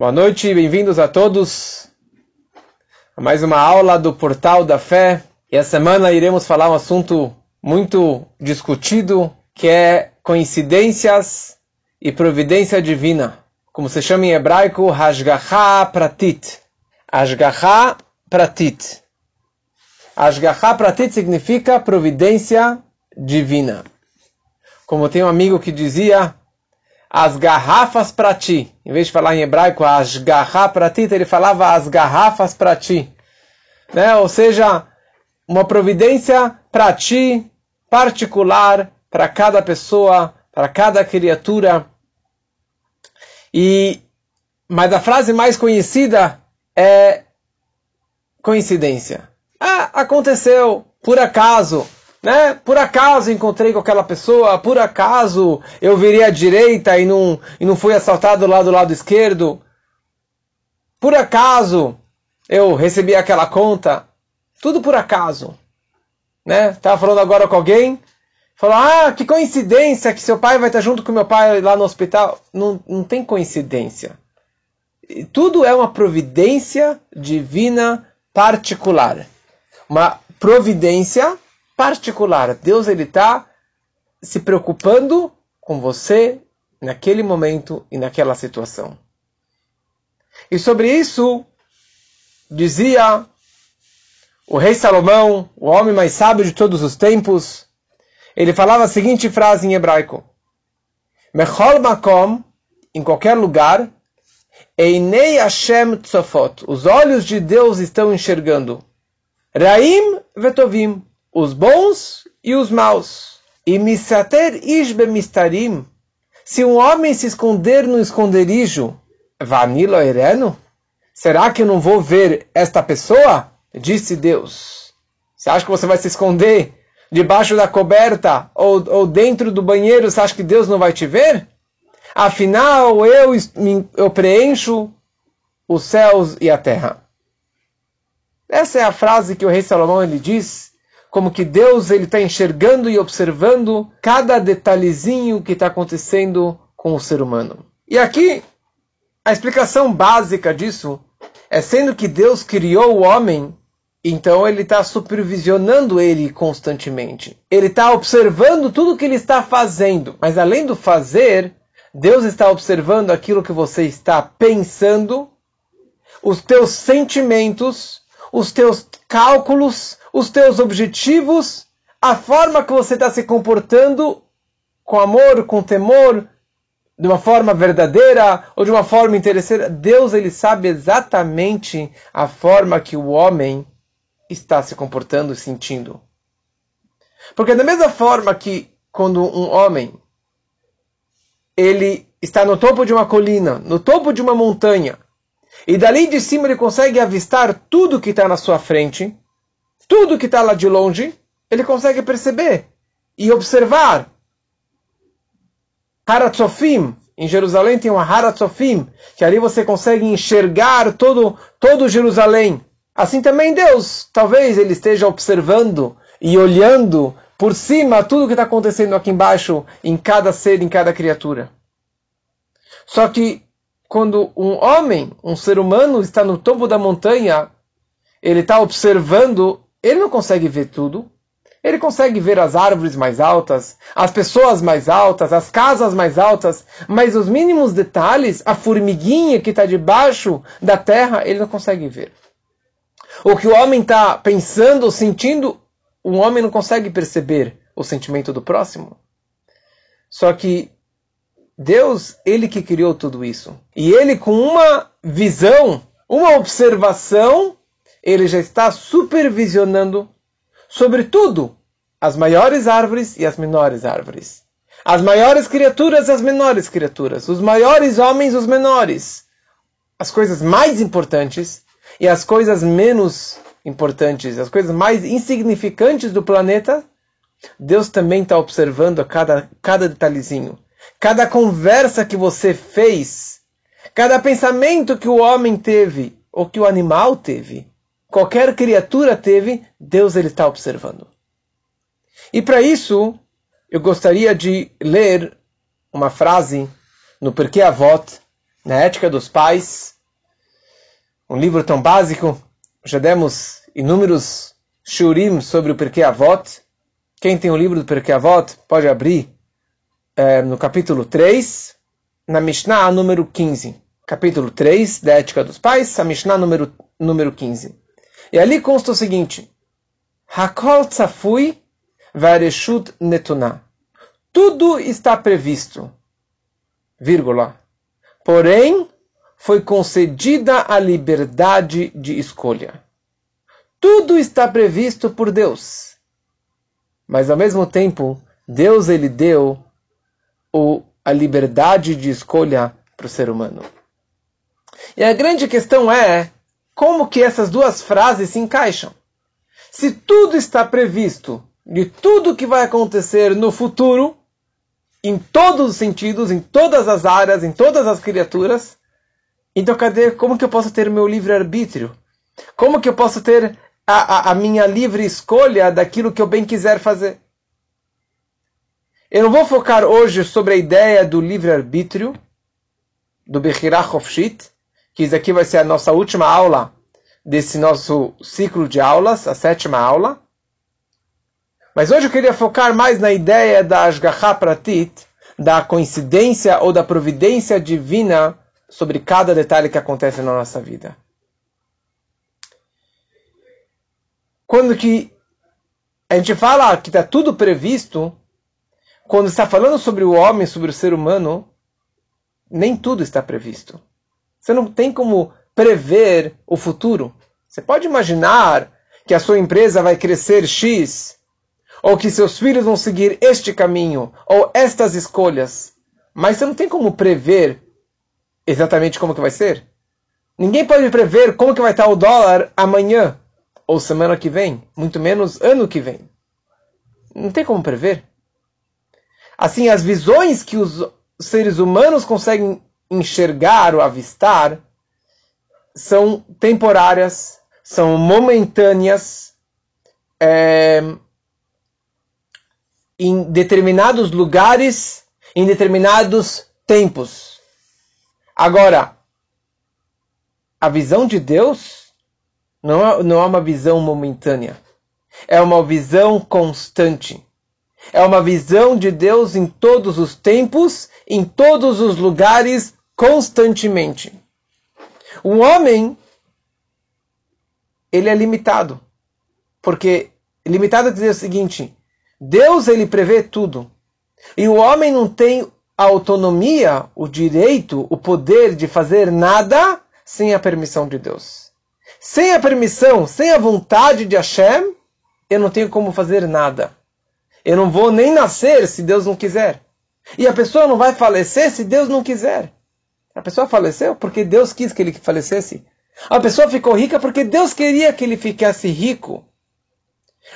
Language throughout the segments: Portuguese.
Boa noite, bem-vindos a todos a mais uma aula do Portal da Fé. E essa semana iremos falar um assunto muito discutido, que é coincidências e providência divina. Como se chama em hebraico, Hashgacha Pratit. Hashgacha Pratit. Hashgacha Pratit significa providência divina. Como tem um amigo que dizia, as garrafas para ti. Em vez de falar em hebraico, as garrafas para ti, ele falava as garrafas para ti. Né? Ou seja, uma providência para ti, particular, para cada pessoa, para cada criatura. E mas a frase mais conhecida é coincidência. Ah, aconteceu, por acaso né? Por acaso encontrei com aquela pessoa, por acaso eu virei à direita e não, e não fui assaltado lá do lado esquerdo, por acaso eu recebi aquela conta, tudo por acaso, né? Tava falando agora com alguém, falou, ah, que coincidência que seu pai vai estar junto com meu pai lá no hospital. Não, não tem coincidência. Tudo é uma providência divina particular. Uma providência particular. Deus ele está se preocupando com você naquele momento e naquela situação. E sobre isso dizia o rei Salomão, o homem mais sábio de todos os tempos, ele falava a seguinte frase em hebraico: Mechol makom, em qualquer lugar, Einei Hashem tzofot, os olhos de Deus estão enxergando. Raim vetovim, os bons e os maus. E misater ishbe mistarim, se um homem se esconder no esconderijo, vanilo ereno, será que eu não vou ver esta pessoa? Disse Deus. Você acha que você vai se esconder debaixo da coberta ou, ou dentro do banheiro? Você acha que Deus não vai te ver? Afinal, eu, eu preencho os céus e a terra. Essa é a frase que o rei Salomão ele diz como que Deus ele está enxergando e observando cada detalhezinho que está acontecendo com o ser humano. E aqui a explicação básica disso é sendo que Deus criou o homem, então ele está supervisionando ele constantemente. Ele está observando tudo que ele está fazendo, mas além do fazer, Deus está observando aquilo que você está pensando, os teus sentimentos, os teus cálculos, os teus objetivos, a forma que você está se comportando com amor, com temor, de uma forma verdadeira ou de uma forma interesseira. Deus ele sabe exatamente a forma que o homem está se comportando e sentindo. Porque da mesma forma que quando um homem ele está no topo de uma colina, no topo de uma montanha, e dali de cima ele consegue avistar tudo que está na sua frente, tudo que está lá de longe, ele consegue perceber e observar. Haratzofim, em Jerusalém tem uma Haratzofim, que ali você consegue enxergar todo, todo Jerusalém. Assim também Deus, talvez ele esteja observando e olhando por cima tudo que está acontecendo aqui embaixo, em cada ser, em cada criatura. Só que quando um homem, um ser humano, está no topo da montanha, ele está observando ele não consegue ver tudo. Ele consegue ver as árvores mais altas, as pessoas mais altas, as casas mais altas, mas os mínimos detalhes, a formiguinha que está debaixo da terra, ele não consegue ver. O que o homem está pensando sentindo, o homem não consegue perceber o sentimento do próximo. Só que Deus, ele que criou tudo isso. E ele, com uma visão, uma observação, ele já está supervisionando sobre tudo, as maiores árvores e as menores árvores. As maiores criaturas e as menores criaturas. Os maiores homens os menores. As coisas mais importantes e as coisas menos importantes, as coisas mais insignificantes do planeta, Deus também está observando a cada, cada detalhezinho. Cada conversa que você fez, cada pensamento que o homem teve ou que o animal teve, qualquer criatura teve, Deus ele está observando. E para isso, eu gostaria de ler uma frase no Porquê Avot, na ética dos pais, um livro tão básico, já demos inúmeros shurim sobre o Perkei Avot. Quem tem o livro do Perkei Avot pode abrir é, no capítulo 3, na Mishnah número 15. Capítulo 3 da Ética dos Pais, a Mishnah número, número 15. E ali consta o seguinte: Hakol tzafui vareshut netuná. Tudo está previsto, vírgula. Porém, foi concedida a liberdade de escolha. Tudo está previsto por Deus. Mas ao mesmo tempo, Deus ele deu o, a liberdade de escolha para o ser humano. E a grande questão é como que essas duas frases se encaixam. Se tudo está previsto de tudo que vai acontecer no futuro, em todos os sentidos, em todas as áreas, em todas as criaturas, então cadê como que eu posso ter meu livre arbítrio? Como que eu posso ter a, a, a minha livre escolha daquilo que eu bem quiser fazer? Eu não vou focar hoje sobre a ideia do livre-arbítrio, do Bechirah Hofshit, que isso aqui vai ser a nossa última aula desse nosso ciclo de aulas, a sétima aula. Mas hoje eu queria focar mais na ideia da Ashgaha Pratit, da coincidência ou da providência divina sobre cada detalhe que acontece na nossa vida. Quando que a gente fala que está tudo previsto, quando está falando sobre o homem, sobre o ser humano, nem tudo está previsto. Você não tem como prever o futuro. Você pode imaginar que a sua empresa vai crescer X, ou que seus filhos vão seguir este caminho, ou estas escolhas. Mas você não tem como prever exatamente como que vai ser. Ninguém pode prever como que vai estar o dólar amanhã, ou semana que vem, muito menos ano que vem. Não tem como prever. Assim, as visões que os seres humanos conseguem enxergar ou avistar são temporárias, são momentâneas, é, em determinados lugares, em determinados tempos. Agora, a visão de Deus não é, não é uma visão momentânea, é uma visão constante. É uma visão de Deus em todos os tempos, em todos os lugares, constantemente. O homem, ele é limitado. Porque limitado é dizer o seguinte: Deus ele prevê tudo. E o homem não tem a autonomia, o direito, o poder de fazer nada sem a permissão de Deus. Sem a permissão, sem a vontade de Hashem, eu não tenho como fazer nada. Eu não vou nem nascer se Deus não quiser. E a pessoa não vai falecer se Deus não quiser. A pessoa faleceu porque Deus quis que ele falecesse. A pessoa ficou rica porque Deus queria que ele ficasse rico.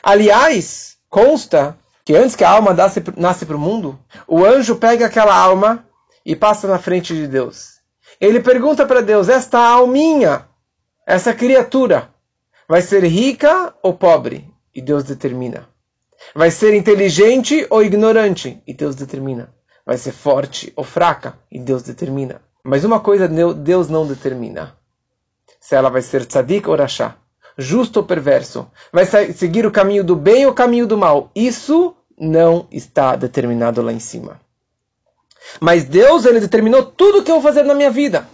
Aliás, consta que antes que a alma nasce, nasce para o mundo, o anjo pega aquela alma e passa na frente de Deus. Ele pergunta para Deus: Esta alminha, essa criatura, vai ser rica ou pobre? E Deus determina. Vai ser inteligente ou ignorante? E Deus determina. Vai ser forte ou fraca? E Deus determina. Mas uma coisa Deus não determina. Se ela vai ser tzadik ou rachá. Justo ou perverso. Vai seguir o caminho do bem ou o caminho do mal. Isso não está determinado lá em cima. Mas Deus, ele determinou tudo o que eu vou fazer na minha vida.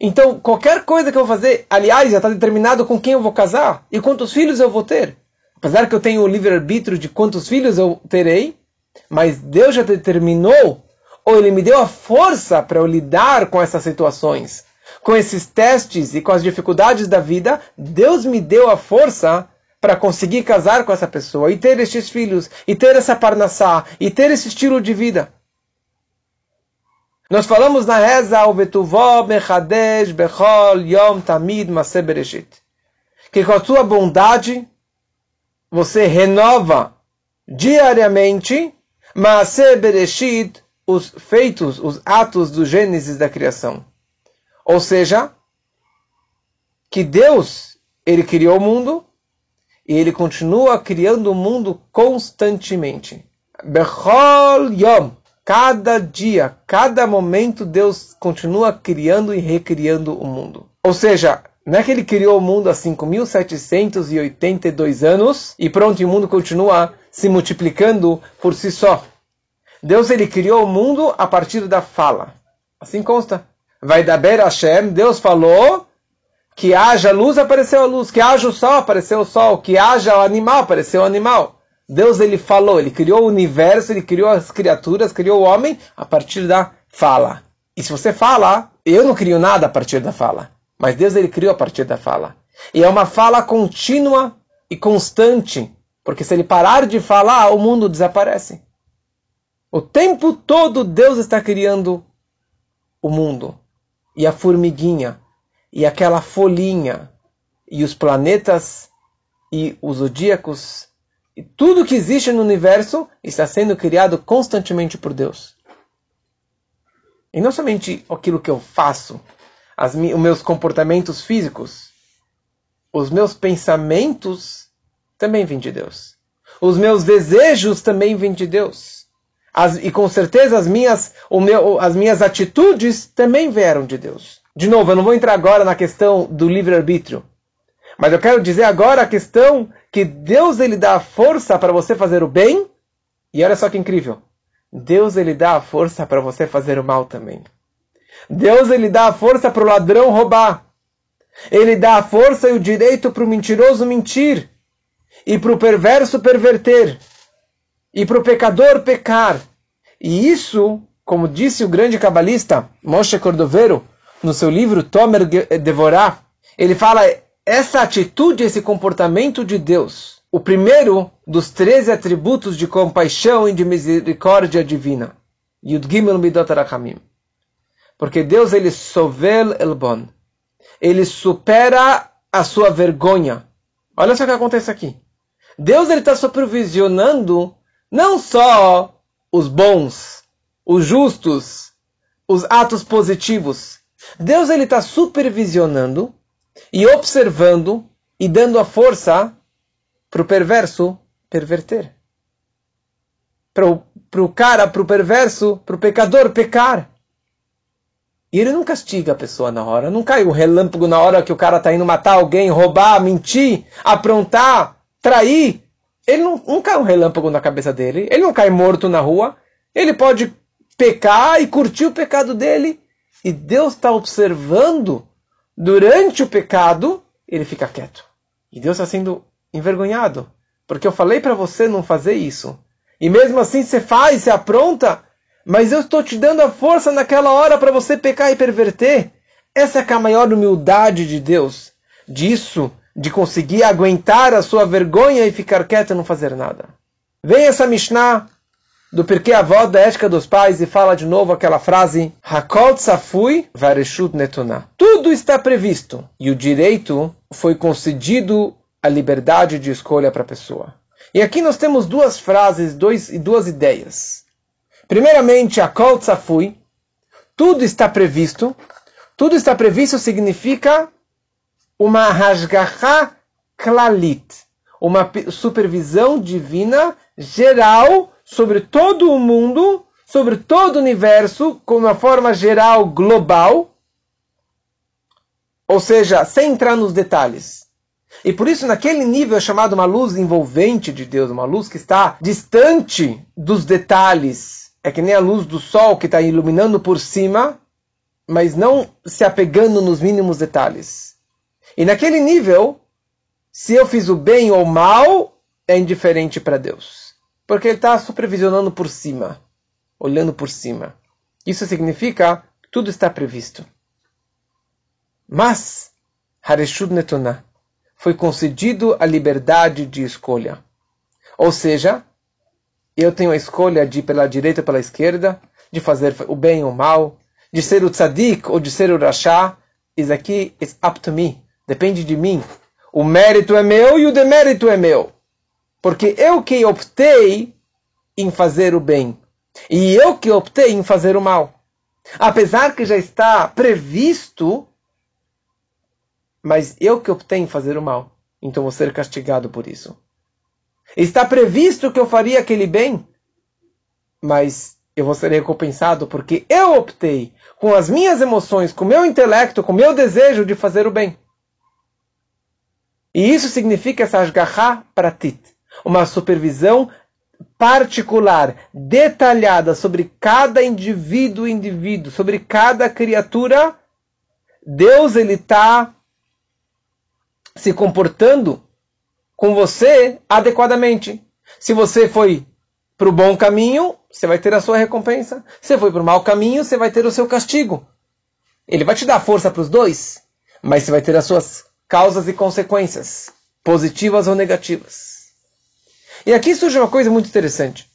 Então, qualquer coisa que eu vou fazer, aliás, já está determinado com quem eu vou casar e quantos filhos eu vou ter. Apesar que eu tenho o livre-arbítrio de quantos filhos eu terei, mas Deus já determinou, ou Ele me deu a força para eu lidar com essas situações, com esses testes e com as dificuldades da vida, Deus me deu a força para conseguir casar com essa pessoa e ter estes filhos, e ter essa parnassá, e ter esse estilo de vida. Nós falamos na reza o Betuvó Mechadesh Bechol Yom Tamid Maseh Bereshit. Que com a sua bondade você renova diariamente Maaseh Bereshit, os feitos, os atos do Gênesis da criação. Ou seja, que Deus, ele criou o mundo e ele continua criando o mundo constantemente. Bechol Yom, Cada dia, cada momento, Deus continua criando e recriando o mundo. Ou seja, não é que ele criou o mundo há 5.782 anos e pronto, e o mundo continua se multiplicando por si só. Deus ele criou o mundo a partir da fala. Assim consta. Vai da Ber Hashem, Deus falou que haja luz, apareceu a luz, que haja o sol, apareceu o sol, que haja o animal, apareceu o animal. Deus ele falou, ele criou o universo, ele criou as criaturas, criou o homem a partir da fala. E se você fala, eu não crio nada a partir da fala, mas Deus ele criou a partir da fala. E é uma fala contínua e constante, porque se ele parar de falar, o mundo desaparece. O tempo todo Deus está criando o mundo. E a formiguinha, e aquela folhinha, e os planetas, e os zodíacos, e tudo que existe no universo está sendo criado constantemente por Deus. E não somente aquilo que eu faço, as, os meus comportamentos físicos, os meus pensamentos também vêm de Deus. Os meus desejos também vêm de Deus. As, e com certeza as minhas, meu, as minhas atitudes também vieram de Deus. De novo, eu não vou entrar agora na questão do livre-arbítrio. Mas eu quero dizer agora a questão que Deus ele dá a força para você fazer o bem. E olha só que incrível. Deus ele dá a força para você fazer o mal também. Deus ele dá a força para o ladrão roubar. Ele dá a força e o direito para o mentiroso mentir. E para o perverso perverter. E para o pecador pecar. E isso, como disse o grande cabalista Moshe Cordovero, no seu livro Tomer Devorah, ele fala essa atitude, esse comportamento de Deus, o primeiro dos 13 atributos de compaixão e de misericórdia divina. Yud Gimel Midot Arachamim. Porque Deus, ele sovel elbon. Ele supera a sua vergonha. Olha só o que acontece aqui. Deus ele está supervisionando não só os bons, os justos, os atos positivos. Deus ele está supervisionando e observando e dando a força para o perverso perverter. Para o cara, para o perverso, para o pecador pecar. E ele não castiga a pessoa na hora. Não cai o relâmpago na hora que o cara está indo matar alguém, roubar, mentir, aprontar, trair. Ele não, não cai um relâmpago na cabeça dele. Ele não cai morto na rua. Ele pode pecar e curtir o pecado dele. E Deus está observando durante o pecado, ele fica quieto. E Deus está sendo envergonhado. Porque eu falei para você não fazer isso. E mesmo assim você faz, você apronta. Mas eu estou te dando a força naquela hora para você pecar e perverter. Essa é a maior humildade de Deus. Disso, de conseguir aguentar a sua vergonha e ficar quieto e não fazer nada. Vem essa Mishnah do porquê a avó da ética dos pais e fala de novo aquela frase Hakol Safui Vareshut Netuná. Tudo está previsto e o direito foi concedido a liberdade de escolha para a pessoa. E aqui nós temos duas frases dois, e duas ideias. Primeiramente, Hakol Safui, tudo está previsto. Tudo está previsto significa uma Hashgacha Klalit, uma supervisão divina geral sobre todo o mundo, sobre todo o universo, com uma forma geral, global, ou seja, sem entrar nos detalhes. E por isso, naquele nível é chamado uma luz envolvente de Deus, uma luz que está distante dos detalhes. É que nem a luz do sol que está iluminando por cima, mas não se apegando nos mínimos detalhes. E naquele nível, se eu fiz o bem ou o mal, é indiferente para Deus. Porque ele está supervisionando por cima, olhando por cima. Isso significa que tudo está previsto. Mas, Hareshud Netuná, foi concedido a liberdade de escolha. Ou seja, eu tenho a escolha de ir pela direita ou pela esquerda, de fazer o bem ou o mal, de ser o tzadik ou de ser o rachá. Isso aqui is up to me. Depende de mim. O mérito é meu e o demérito é meu. Porque eu que optei em fazer o bem. E eu que optei em fazer o mal. Apesar que já está previsto, mas eu que optei em fazer o mal. Então vou ser castigado por isso. Está previsto que eu faria aquele bem, mas eu vou ser recompensado porque eu optei com as minhas emoções, com o meu intelecto, com o meu desejo de fazer o bem. E isso significa essa ashgaha pratit, uma supervisão particular, detalhada sobre cada indivíduo indivíduo, sobre cada criatura. Deus ele está se comportando com você adequadamente. Se você foi para o bom caminho, você vai ter a sua recompensa. Se foi para o mau caminho, você vai ter o seu castigo. Ele vai te dar força para os dois, mas você vai ter as suas causas e consequências, positivas ou negativas. E aqui surge uma coisa muito interessante.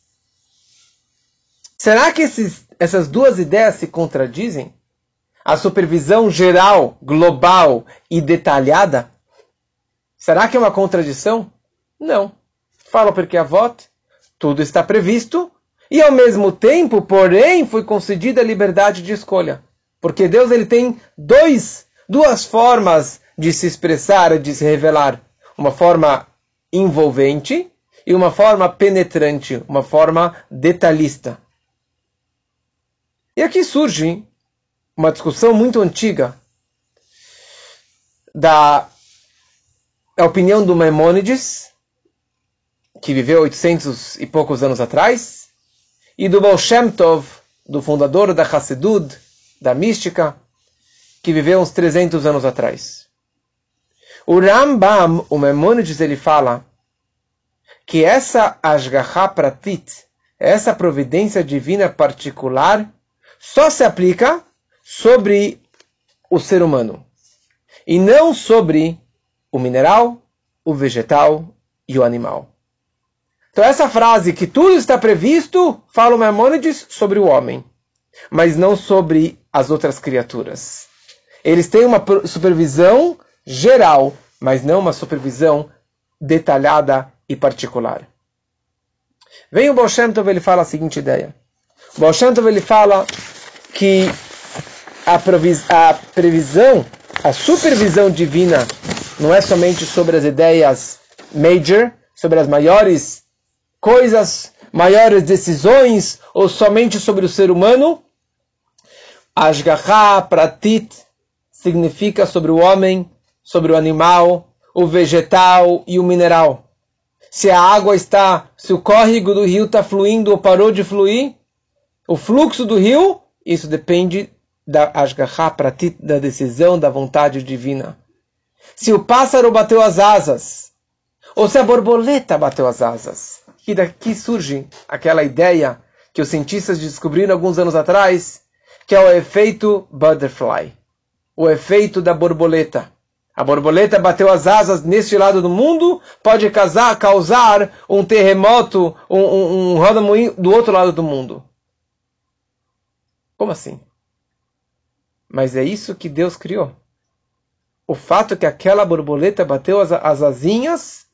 Será que esses, essas duas ideias se contradizem? A supervisão geral, global e detalhada? Será que é uma contradição? Não. Fala porque a voto, tudo está previsto e ao mesmo tempo, porém, foi concedida a liberdade de escolha. Porque Deus ele tem dois, duas formas de se expressar, de se revelar. Uma forma envolvente e uma forma penetrante, uma forma detalhista. E aqui surge uma discussão muito antiga da opinião do Maimônides, que viveu 800 e poucos anos atrás, e do Baal Shem Tov, do fundador da Hassedud, da mística, que viveu uns 300 anos atrás. O Rambam, o Maimonides, ele fala que essa Ashgaha Pratit, essa providência divina particular, só se aplica sobre o ser humano e não sobre o mineral, o vegetal e o animal. Então essa frase que tudo está previsto, fala o Maimonides sobre o homem, mas não sobre as outras criaturas. Eles têm uma supervisão geral, mas não uma supervisão detalhada e particular. Vem o Baal ele fala a seguinte ideia. O ele fala que a, a previsão, a supervisão divina não é somente sobre as ideias major, sobre as maiores coisas, maiores decisões, ou somente sobre o ser humano. Ashgaha Pratit significa sobre o homem, sobre o animal, o vegetal e o mineral. Se a água está, se o córrego do rio está fluindo ou parou de fluir, o fluxo do rio, isso depende da Ashgaha Pratit, da decisão, da vontade divina. Se o pássaro bateu as asas, ou se a borboleta bateu as asas, que daqui surge aquela ideia que os cientistas descobriram alguns anos atrás, que é o efeito butterfly, o efeito da borboleta. A borboleta bateu as asas neste lado do mundo, pode causar, causar um terremoto, um, um, um do outro lado do mundo. Como assim? Mas é isso que Deus criou. O fato que aquela borboleta bateu as, as asinhas,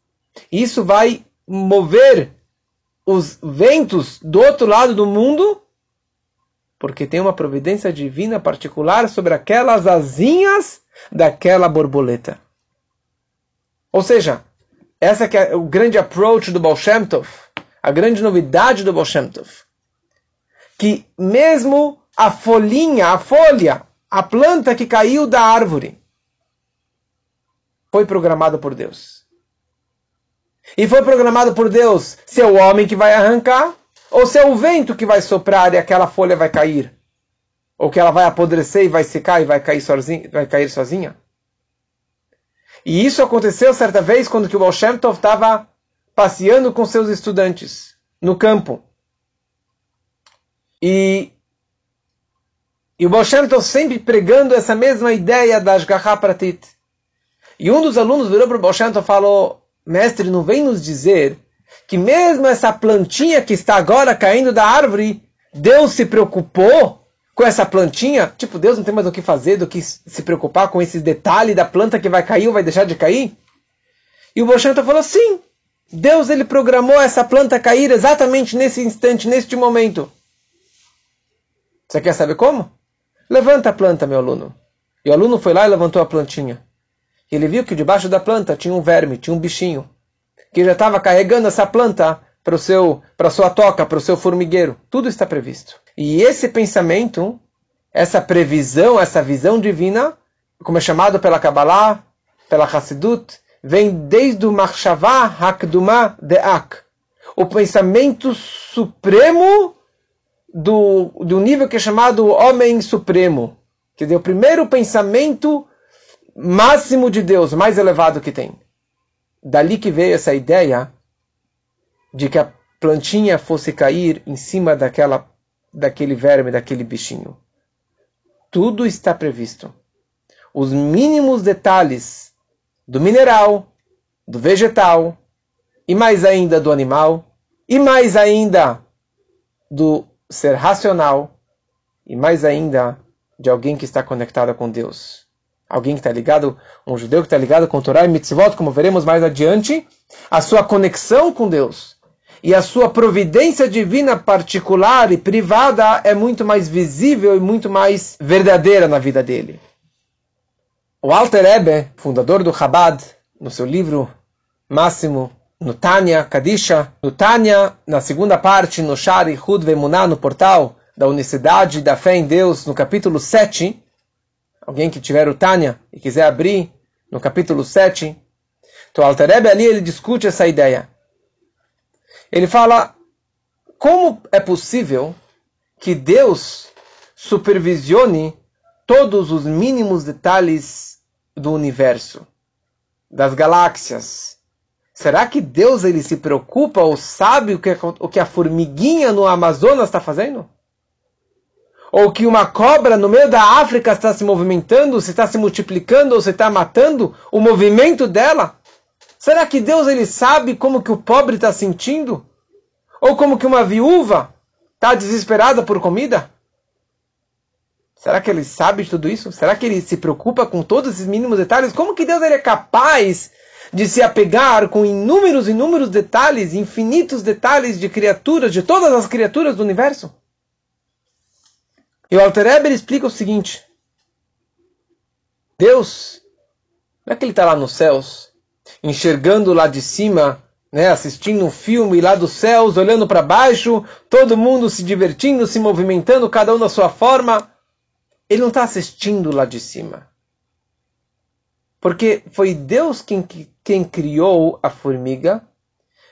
isso vai mover os ventos do outro lado do mundo, porque tem uma providência divina particular sobre aquelas asinhas daquela borboleta. Ou seja, essa que é o grande approach do Baal Shem Tov, a grande novidade do Baal Shem Tov. Que mesmo a folhinha, a folha, a planta que caiu da árvore, foi programada por Deus. E foi programado por Deus se é o homem que vai arrancar, ou se é o vento que vai soprar e aquela folha vai cair ou que ela vai apodrecer e vai secar e vai cair sozinha. Vai cair sozinha. E isso aconteceu certa vez quando que o Baal Shem Tov estava passeando com seus estudantes no campo. E, e o Baal Shem Tov sempre pregando essa mesma ideia da Ashgaha Pratit. E um dos alunos virou para o Tov e falou, mestre, não vem nos dizer que mesmo essa plantinha que está agora caindo da árvore, Deus se preocupou com essa plantinha, tipo, Deus não tem mais o que fazer do que se preocupar com esses detalhes da planta que vai cair ou vai deixar de cair? E o Boshanta falou, sim, Deus ele programou essa planta cair exatamente nesse instante, neste momento. Você quer saber como? Levanta a planta, meu aluno. E o aluno foi lá e levantou a plantinha. Ele viu que debaixo da planta tinha um verme, tinha um bichinho, que já estava carregando essa planta para o seu, para sua toca, para o seu formigueiro. Tudo está previsto. E esse pensamento, essa previsão, essa visão divina, como é chamado pela Kabbalah, pela Hassidut, vem desde o Machshavah Hakduma Deak, o pensamento supremo do, do nível que é chamado Homem Supremo. Quer dizer, o primeiro pensamento máximo de Deus, mais elevado que tem. Dali que veio essa ideia de que a plantinha fosse cair em cima daquela, daquele verme, daquele bichinho. Tudo está previsto. Os mínimos detalhes do mineral, do vegetal, e mais ainda do animal, e mais ainda do ser racional, e mais ainda de alguém que está conectado com Deus. Alguém que está ligado, um judeu que está ligado com Torá e Mitzvot, como veremos mais adiante, a sua conexão com Deus e a sua providência divina particular e privada é muito mais visível e muito mais verdadeira na vida dele. O Alter fundador do Chabad, no seu livro máximo, no Tanya Kadisha, no na segunda parte, no Shari Hud Vemuná, no portal da unicidade da fé em Deus, no capítulo 7, alguém que tiver o Tanya e quiser abrir, no capítulo 7, então Ebe ali ele discute essa ideia ele fala como é possível que Deus supervisione todos os mínimos detalhes do universo, das galáxias. Será que Deus ele se preocupa ou sabe o que, o que a formiguinha no Amazonas está fazendo? Ou que uma cobra no meio da África está se movimentando, se está se multiplicando ou se está matando, o movimento dela? Será que Deus ele sabe como que o pobre está sentindo? Ou como que uma viúva está desesperada por comida? Será que ele sabe de tudo isso? Será que ele se preocupa com todos esses mínimos detalhes? Como que Deus ele é capaz de se apegar com inúmeros, inúmeros detalhes, infinitos detalhes de criaturas, de todas as criaturas do universo? E o Alter Eber explica o seguinte: Deus, não é que ele está lá nos céus enxergando lá de cima, né, assistindo um filme lá dos céus, olhando para baixo, todo mundo se divertindo, se movimentando, cada um da sua forma. Ele não está assistindo lá de cima. Porque foi Deus quem, quem criou a formiga,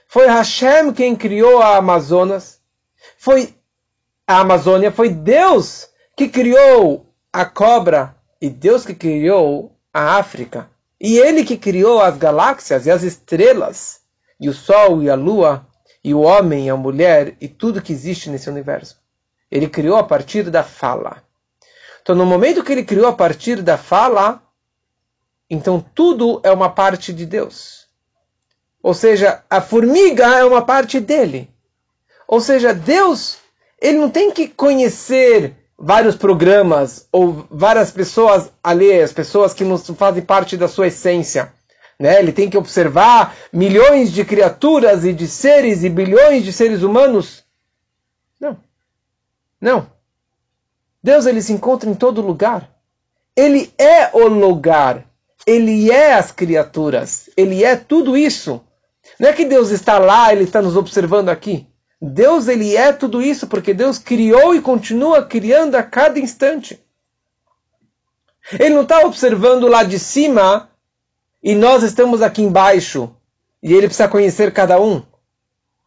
foi Hashem quem criou a Amazonas, foi a Amazônia, foi Deus que criou a cobra e Deus que criou a África. E ele que criou as galáxias e as estrelas, e o sol e a lua, e o homem e a mulher, e tudo que existe nesse universo. Ele criou a partir da fala. Então, no momento que ele criou a partir da fala, então tudo é uma parte de Deus. Ou seja, a formiga é uma parte dele. Ou seja, Deus, ele não tem que conhecer vários programas ou várias pessoas alheias, pessoas que não fazem parte da sua essência. Né? Ele tem que observar milhões de criaturas e de seres e bilhões de seres humanos. Não. Não. Deus ele se encontra em todo lugar. Ele é o lugar. Ele é as criaturas. Ele é tudo isso. Não é que Deus está lá, ele está nos observando aqui. Deus ele é tudo isso porque Deus criou e continua criando a cada instante. Ele não está observando lá de cima e nós estamos aqui embaixo e ele precisa conhecer cada um.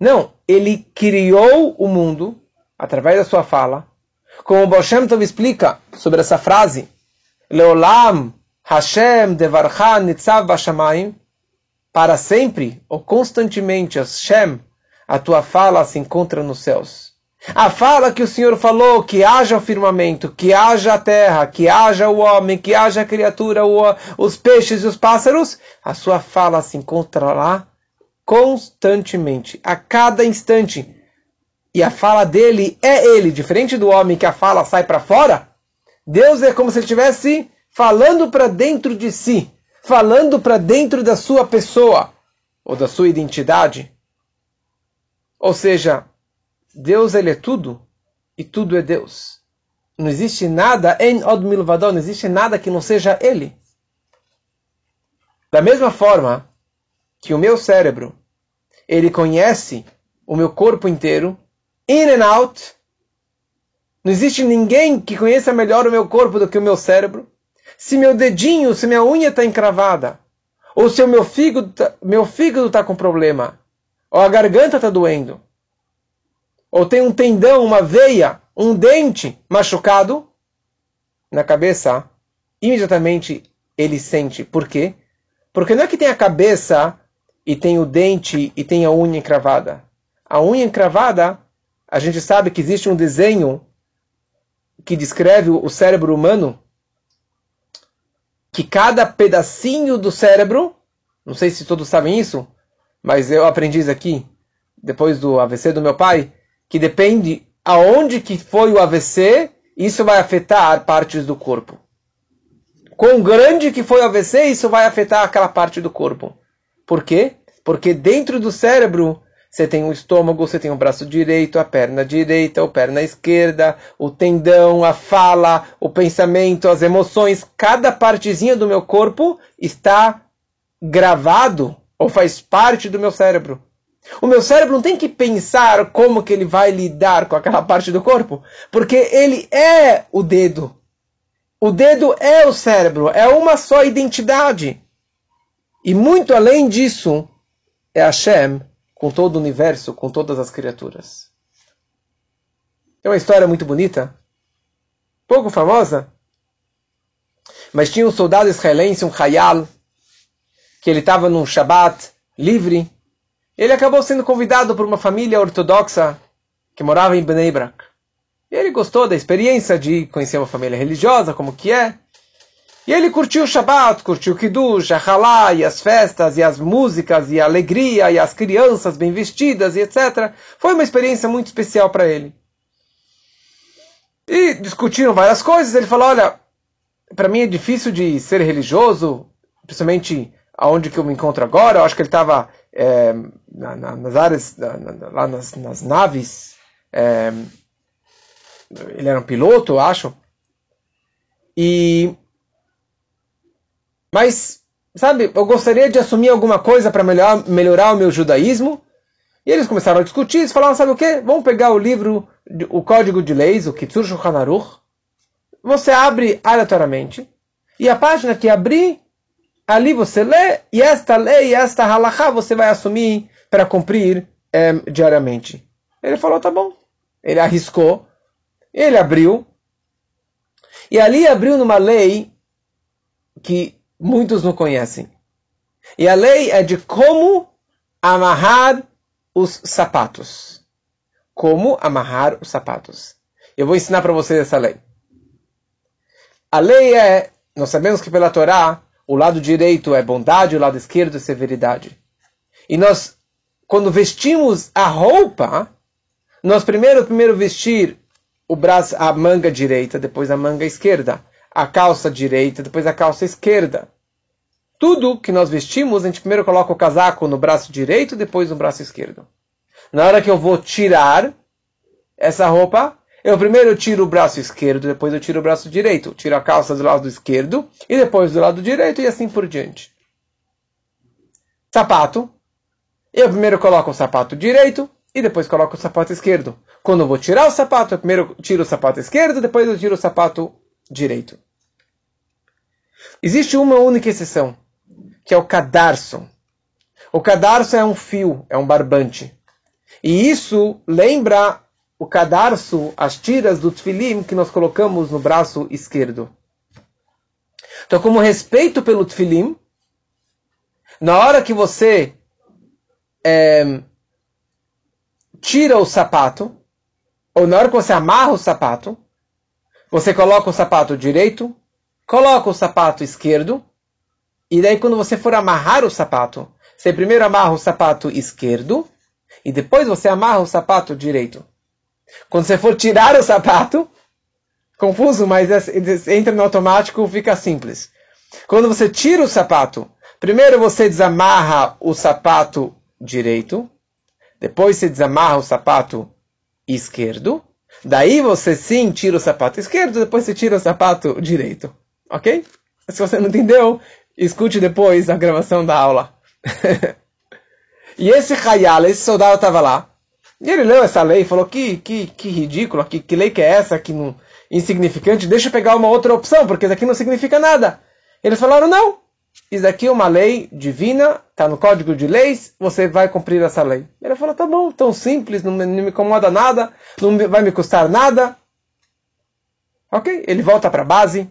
Não, ele criou o mundo através da sua fala. Como o Boshem Tov explica sobre essa frase, Leolam Hashem Devarcha Nitzav Bashamayim, para sempre ou constantemente Hashem a tua fala se encontra nos céus. A fala que o Senhor falou, que haja o firmamento, que haja a terra, que haja o homem, que haja a criatura, os peixes e os pássaros, a sua fala se encontra lá constantemente, a cada instante. E a fala dele é ele, diferente do homem que a fala sai para fora. Deus é como se ele estivesse falando para dentro de si, falando para dentro da sua pessoa ou da sua identidade. Ou seja, Deus ele é tudo e tudo é Deus. Não existe nada em od não existe nada que não seja ele. Da mesma forma que o meu cérebro, ele conhece o meu corpo inteiro, in and out. Não existe ninguém que conheça melhor o meu corpo do que o meu cérebro. Se meu dedinho, se minha unha está encravada, ou se o meu fígado tá, meu fígado está com problema, ou a garganta está doendo, ou tem um tendão, uma veia, um dente machucado, na cabeça, imediatamente ele sente. Por quê? Porque não é que tem a cabeça e tem o dente e tem a unha encravada. A unha encravada, a gente sabe que existe um desenho que descreve o cérebro humano, que cada pedacinho do cérebro, não sei se todos sabem isso, mas eu aprendi isso aqui, depois do AVC do meu pai, que depende aonde que foi o AVC, isso vai afetar partes do corpo. Quão grande que foi o AVC, isso vai afetar aquela parte do corpo. Por quê? Porque dentro do cérebro você tem o estômago, você tem o braço direito, a perna direita, a perna esquerda, o tendão, a fala, o pensamento, as emoções. Cada partezinha do meu corpo está gravado ou faz parte do meu cérebro. O meu cérebro não tem que pensar como que ele vai lidar com aquela parte do corpo, porque ele é o dedo. O dedo é o cérebro, é uma só identidade. E muito além disso, é Hashem com todo o universo, com todas as criaturas. É uma história muito bonita, pouco famosa, mas tinha um soldado israelense, um Hayal, que ele estava num Shabat livre. Ele acabou sendo convidado por uma família ortodoxa que morava em Bnei Brak. E ele gostou da experiência de conhecer uma família religiosa, como que é. E ele curtiu o Shabbat, curtiu o Kiddush, a Halá, e as festas, e as músicas, e a alegria, e as crianças bem vestidas, e etc. Foi uma experiência muito especial para ele. E discutiram várias coisas. Ele falou: Olha, para mim é difícil de ser religioso, principalmente aonde que eu me encontro agora. Eu acho que ele estava é, na, na, nas áreas, na, lá nas, nas naves. É, ele era um piloto, eu acho. E mas, sabe, eu gostaria de assumir alguma coisa para melhorar, melhorar o meu judaísmo. E eles começaram a discutir, eles falaram, sabe o quê? Vamos pegar o livro, o Código de Leis, o Kitsur Shulchan. Você abre aleatoriamente. E a página que abrir, ali você lê, e esta lei, esta halakha você vai assumir para cumprir é, diariamente. Ele falou, tá bom. Ele arriscou, ele abriu, e ali abriu numa lei que muitos não conhecem. E a lei é de como amarrar os sapatos. Como amarrar os sapatos. Eu vou ensinar para vocês essa lei. A lei é, nós sabemos que pela Torá, o lado direito é bondade, o lado esquerdo é severidade. E nós, quando vestimos a roupa, nós primeiro, primeiro vestir o braço, a manga direita, depois a manga esquerda a calça direita, depois a calça esquerda. Tudo que nós vestimos, a gente primeiro coloca o casaco no braço direito, depois no braço esquerdo. Na hora que eu vou tirar essa roupa, eu primeiro tiro o braço esquerdo, depois eu tiro o braço direito. Tiro a calça do lado esquerdo e depois do lado direito e assim por diante. Sapato. Eu primeiro coloco o sapato direito e depois coloco o sapato esquerdo. Quando eu vou tirar o sapato, eu primeiro tiro o sapato esquerdo, depois eu tiro o sapato direito. Existe uma única exceção, que é o cadarço. O cadarço é um fio, é um barbante. E isso lembra o cadarço, as tiras do tfilim que nós colocamos no braço esquerdo. Então, como respeito pelo tfilim, na hora que você é, tira o sapato, ou na hora que você amarra o sapato, você coloca o sapato direito, coloca o sapato esquerdo, e daí quando você for amarrar o sapato, você primeiro amarra o sapato esquerdo, e depois você amarra o sapato direito. Quando você for tirar o sapato, confuso, mas entra no automático, fica simples. Quando você tira o sapato, primeiro você desamarra o sapato direito, depois você desamarra o sapato esquerdo, daí você sim tira o sapato esquerdo, depois você tira o sapato direito. Ok? Se você não entendeu, escute depois a gravação da aula. e esse Hayal, esse soldado estava lá, E ele leu essa lei e falou: que, que, que ridículo, que, que lei que é essa, que não, insignificante, deixa eu pegar uma outra opção, porque isso aqui não significa nada. Eles falaram: não, isso aqui é uma lei divina, está no código de leis, você vai cumprir essa lei. Ele falou: tá bom, tão simples, não me, não me incomoda nada, não vai me custar nada. Ok, ele volta para a base.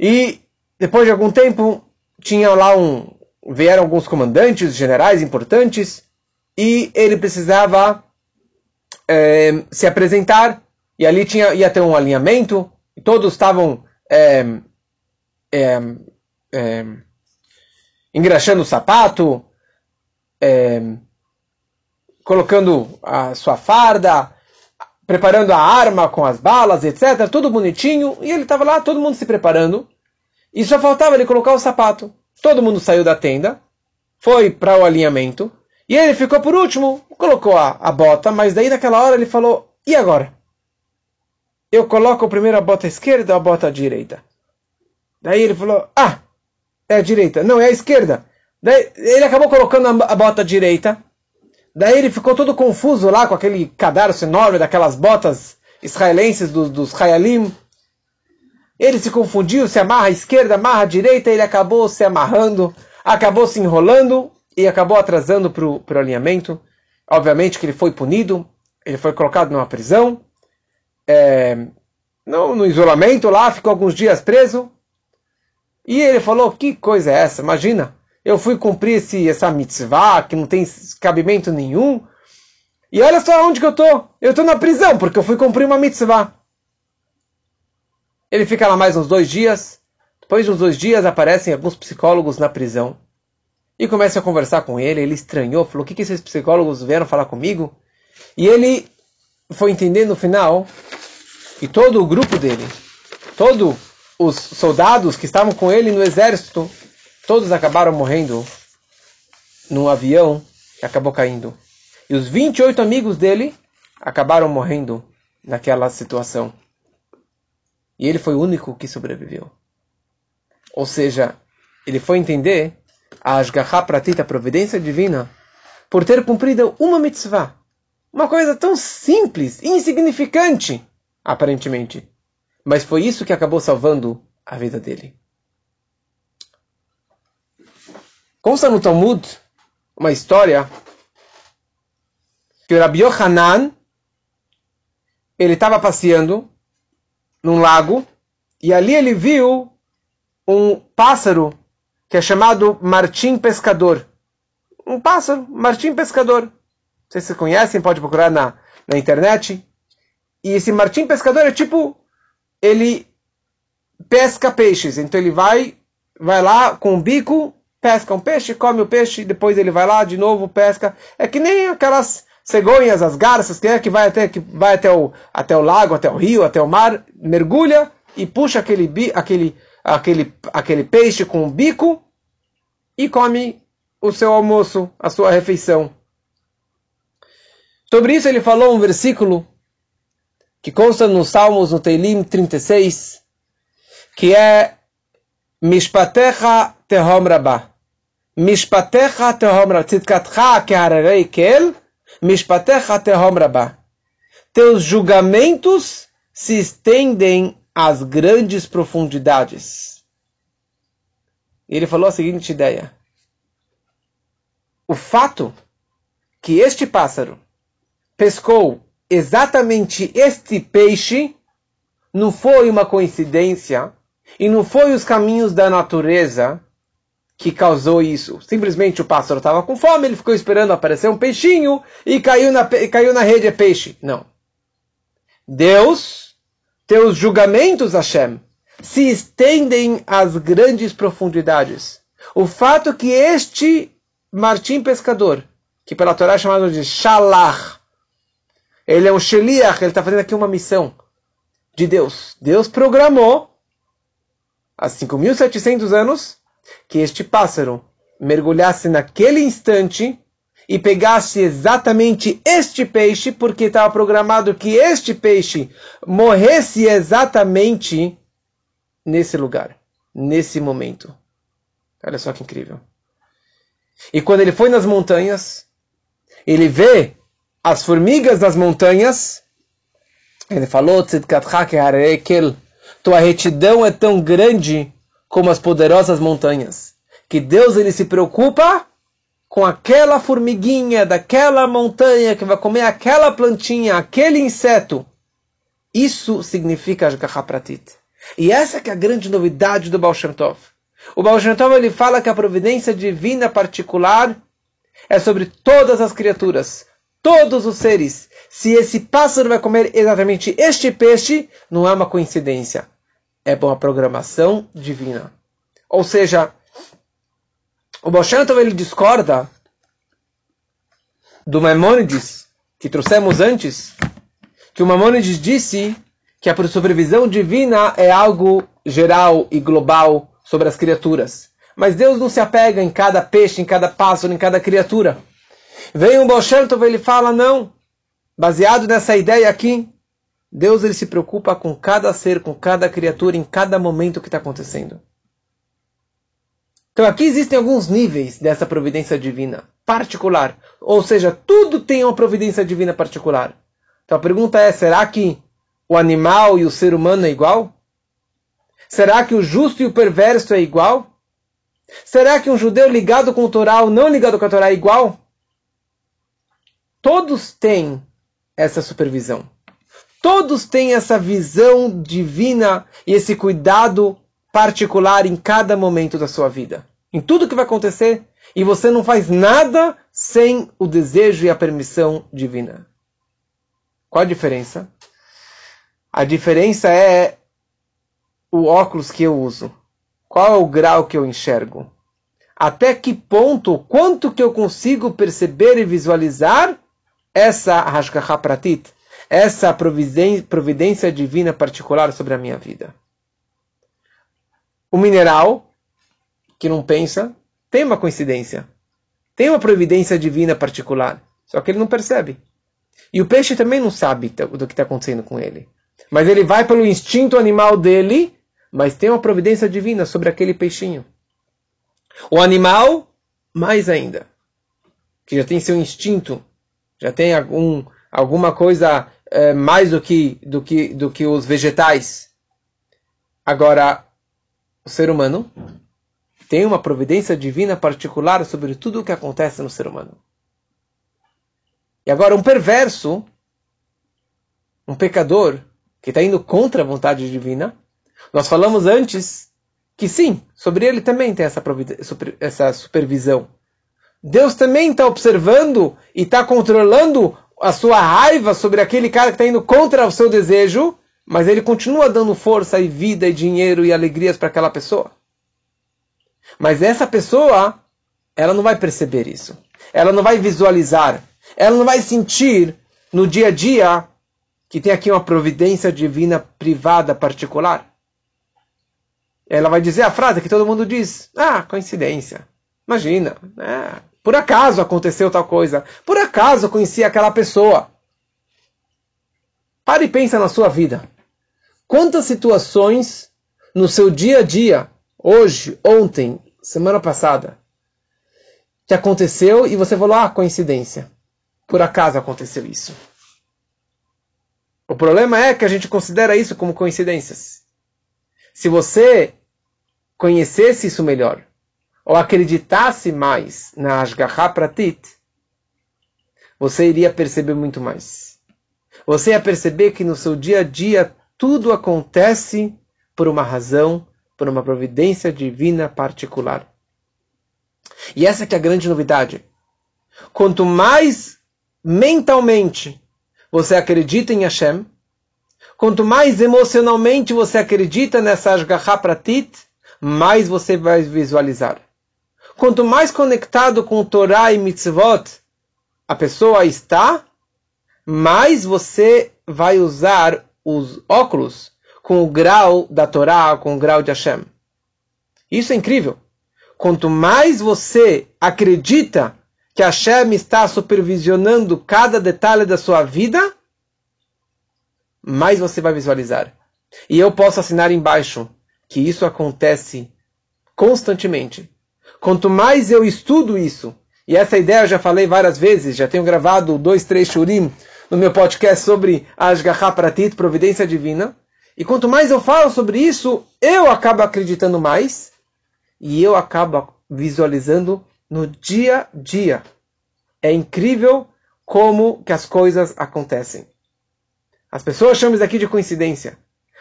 E depois de algum tempo, tinha lá um. Vieram alguns comandantes, generais importantes, e ele precisava é, se apresentar, e ali tinha, ia ter um alinhamento, e todos estavam é, é, é, engraxando o sapato, é, colocando a sua farda, preparando a arma com as balas, etc. Tudo bonitinho. E ele estava lá, todo mundo se preparando. E só faltava ele colocar o sapato. Todo mundo saiu da tenda, foi para o alinhamento. E ele ficou por último, colocou a, a bota, mas daí naquela hora ele falou: e agora? Eu coloco primeiro a bota esquerda ou a bota direita? Daí ele falou: ah, é a direita. Não, é a esquerda. Daí ele acabou colocando a bota direita. Daí ele ficou todo confuso lá com aquele cadarço enorme daquelas botas israelenses dos, dos Hayalim. Ele se confundiu, se amarra à esquerda, amarra à direita, ele acabou se amarrando, acabou se enrolando e acabou atrasando para o alinhamento. Obviamente que ele foi punido, ele foi colocado numa prisão, é, no, isolamento lá, ficou alguns dias preso. E ele falou: Que coisa é essa? Imagina, eu fui cumprir esse, essa mitzvah que não tem cabimento nenhum. E olha só onde que eu estou. Eu estou na prisão porque eu fui cumprir uma mitzvah. Ele fica lá mais uns dois dias. Depois de uns dois dias aparecem alguns psicólogos na prisão e começam a conversar com ele. Ele estranhou, falou: O que, que esses psicólogos vieram falar comigo? E ele foi entender no final que todo o grupo dele, todos os soldados que estavam com ele no exército, todos acabaram morrendo num avião que acabou caindo. E os 28 amigos dele acabaram morrendo naquela situação. E ele foi o único que sobreviveu. Ou seja, ele foi entender a Ashgaha Pratita, a providência divina, por ter cumprido uma mitzvah. Uma coisa tão simples, insignificante, aparentemente. Mas foi isso que acabou salvando a vida dele. Consta no Talmud uma história que o Rabbi Yohanan ele estava passeando num lago e ali ele viu um pássaro que é chamado martim pescador. Um pássaro, martim pescador. Sei se vocês conhecem, pode procurar na, na internet. E esse martim pescador é tipo, ele pesca peixes. Então ele vai, vai lá com o bico, pesca um peixe, come o peixe, depois ele vai lá de novo, pesca. É que nem aquelas cegonhas, as garças, que é que vai até, que vai até, o, até o lago, até o rio, até o mar, mergulha e puxa aquele, aquele, aquele, aquele peixe com o bico e come o seu almoço, a sua refeição. Sobre isso ele falou um versículo que consta nos Salmos, no Teilim 36, que é Mishpatecha tehom rabah. Mishpatecha tehom rabah. Tzidkatcha kehararei kel. Mishpatecha tehom rabah. Teus julgamentos se estendem às grandes profundidades. Ele falou a seguinte ideia. O fato que este pássaro pescou exatamente este peixe não foi uma coincidência e não foi os caminhos da natureza que causou isso. Simplesmente o pássaro estava com fome, ele ficou esperando aparecer um peixinho e caiu na, caiu na rede é peixe. Não. Deus, teus julgamentos, Hashem, se estendem às grandes profundidades. O fato que este Martim pescador, que pela Torá é chamado de Shalach, ele é um Sheliach, ele está fazendo aqui uma missão de Deus. Deus programou há 5.700 anos, que este pássaro mergulhasse naquele instante e pegasse exatamente este peixe, porque estava programado que este peixe morresse exatamente nesse lugar, nesse momento. Olha só que incrível. E quando ele foi nas montanhas, ele vê as formigas das montanhas, ele falou, tua retidão é tão grande como as poderosas montanhas, que Deus ele se preocupa com aquela formiguinha daquela montanha que vai comer aquela plantinha, aquele inseto. Isso significa Ashgaha Pratit. E essa que é a grande novidade do Baal Shem Tov. O Baal Shem Tov ele fala que a providência divina particular é sobre todas as criaturas, todos os seres. Se esse pássaro vai comer exatamente este peixe, não é uma coincidência. É uma programação divina. Ou seja, o Baal Shem Tov ele discorda do Maimonides, que trouxemos antes, que o Maimonides disse que a supervisão divina é algo geral e global sobre as criaturas. Mas Deus não se apega em cada peixe, em cada pássaro, em cada criatura. Vem um Baal Shem Tov, ele fala, não. Baseado nessa ideia aqui, Deus ele se preocupa com cada ser, com cada criatura, em cada momento que está acontecendo. Então aqui existem alguns níveis dessa providência divina particular. Ou seja, tudo tem uma providência divina particular. Então a pergunta é: será que o animal e o ser humano é igual? Será que o justo e o perverso é igual? Será que um judeu ligado com o Torá ou não ligado com a Torá é igual? Todos têm essa supervisão. Todos têm essa visão divina e esse cuidado particular em cada momento da sua vida. Em tudo que vai acontecer, e você não faz nada sem o desejo e a permissão divina. Qual a diferença? A diferença é o óculos que eu uso. Qual é o grau que eu enxergo? Até que ponto, quanto que eu consigo perceber e visualizar essa Hashgacha Pratit, essa providência divina particular sobre a minha vida? O mineral, que não pensa, tem uma coincidência. Tem uma providência divina particular. Só que ele não percebe. E o peixe também não sabe do que está acontecendo com ele. Mas ele vai pelo instinto animal dele, mas tem uma providência divina sobre aquele peixinho. O animal, mais ainda, que já tem seu instinto, já tem algum, alguma coisa é, mais do que, do, que, do que os vegetais. Agora, o ser humano tem uma providência divina particular sobre tudo o que acontece no ser humano. E agora, um perverso, um pecador, que está indo contra a vontade divina, nós falamos antes que sim, sobre ele também tem essa, essa supervisão. Deus também está observando e está controlando a sua raiva sobre aquele cara que está indo contra o seu desejo, mas ele continua dando força e vida e dinheiro e alegrias para aquela pessoa. Mas essa pessoa, ela não vai perceber isso. Ela não vai visualizar. Ela não vai sentir no dia a dia que tem aqui uma providência divina privada particular. Ela vai dizer a frase que todo mundo diz: Ah, coincidência. Imagina, é, por acaso aconteceu tal coisa. Por acaso conheci aquela pessoa. Pare e pensa na sua vida. Quantas situações no seu dia a dia hoje, ontem, semana passada, que aconteceu e você falou, ah, coincidência. Por acaso aconteceu isso. O problema é que a gente considera isso como coincidências. Se você conhecesse isso melhor, ou acreditasse mais na Ashgaha Pratit, você iria perceber muito mais. Você ia perceber que no seu dia a dia tudo acontece por uma razão por uma providência divina particular. E essa que é a grande novidade. Quanto mais mentalmente você acredita em Hashem, quanto mais emocionalmente você acredita nessa Ashgaha Pratit, mais você vai visualizar. Quanto mais conectado com Torá e Mitzvot a pessoa está, mais você vai usar os óculos com o grau da Torá, com o grau de Hashem. Isso é incrível. Quanto mais você acredita que Hashem está supervisionando cada detalhe da sua vida, mais você vai visualizar. E eu posso assinar embaixo que isso acontece constantemente. Quanto mais eu estudo isso, E essa ideia eu já falei várias vezes, já tenho gravado dois, três shurim no meu podcast sobre Ashgaha Pratit, Providência Divina. E quanto mais eu falo sobre isso, eu acabo acreditando mais e eu acabo visualizando no dia a dia. É incrível como que as coisas acontecem. As pessoas chamam isso aqui de coincidência,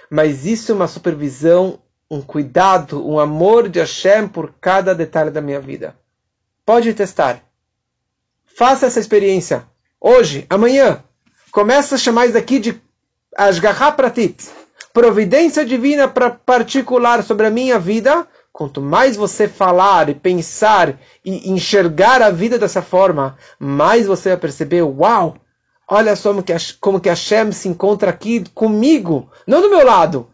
mas isso é uma supervisão, um cuidado, um amor de Hashem por cada detalhe da minha vida. Pode testar. Faça essa experiência. Hoje, amanhã. Começa a chamar isso aqui de Ashgaha Pratit. Providência divina para particular sobre a minha vida. Quanto mais você falar e pensar e enxergar a vida dessa forma, mais você vai perceber, uau, olha só como que, como que Hashem se encontra aqui comigo, não do meu lado.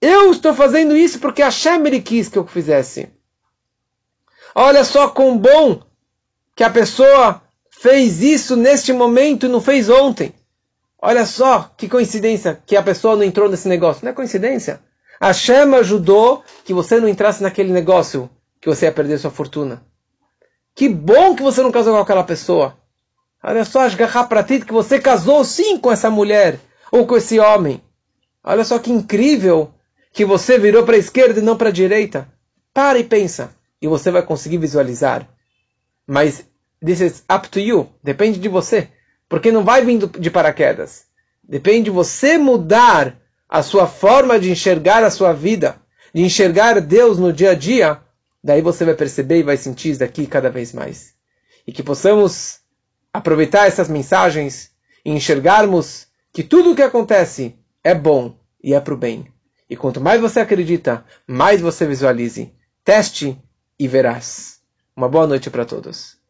Eu estou fazendo isso porque Hashem ele quis que eu fizesse. Olha só quão bom que a pessoa fez isso neste momento e não fez ontem. Olha só que coincidência que a pessoa não entrou nesse negócio. Não é coincidência. Hashem ajudou que você não entrasse naquele negócio que você ia perder sua fortuna. Que bom que você não casou com aquela pessoa. Olha só, Ashgaha Pratit, que você casou sim com essa mulher ou com esse homem. Olha só que incrível que você virou para a esquerda e não para a direita. Para e pensa. E você vai conseguir visualizar. Mas this is up to you. Depende de você. Porque não vai vindo de paraquedas. Depende de você mudar a sua forma de enxergar a sua vida, de enxergar Deus no dia a dia. Daí você vai perceber e vai sentir isso daqui cada vez mais. E que possamos aproveitar essas mensagens e enxergarmos que tudo o que acontece é bom e é para o bem. E quanto mais você acredita, mais você visualize. Teste e verás. Uma boa noite para todos.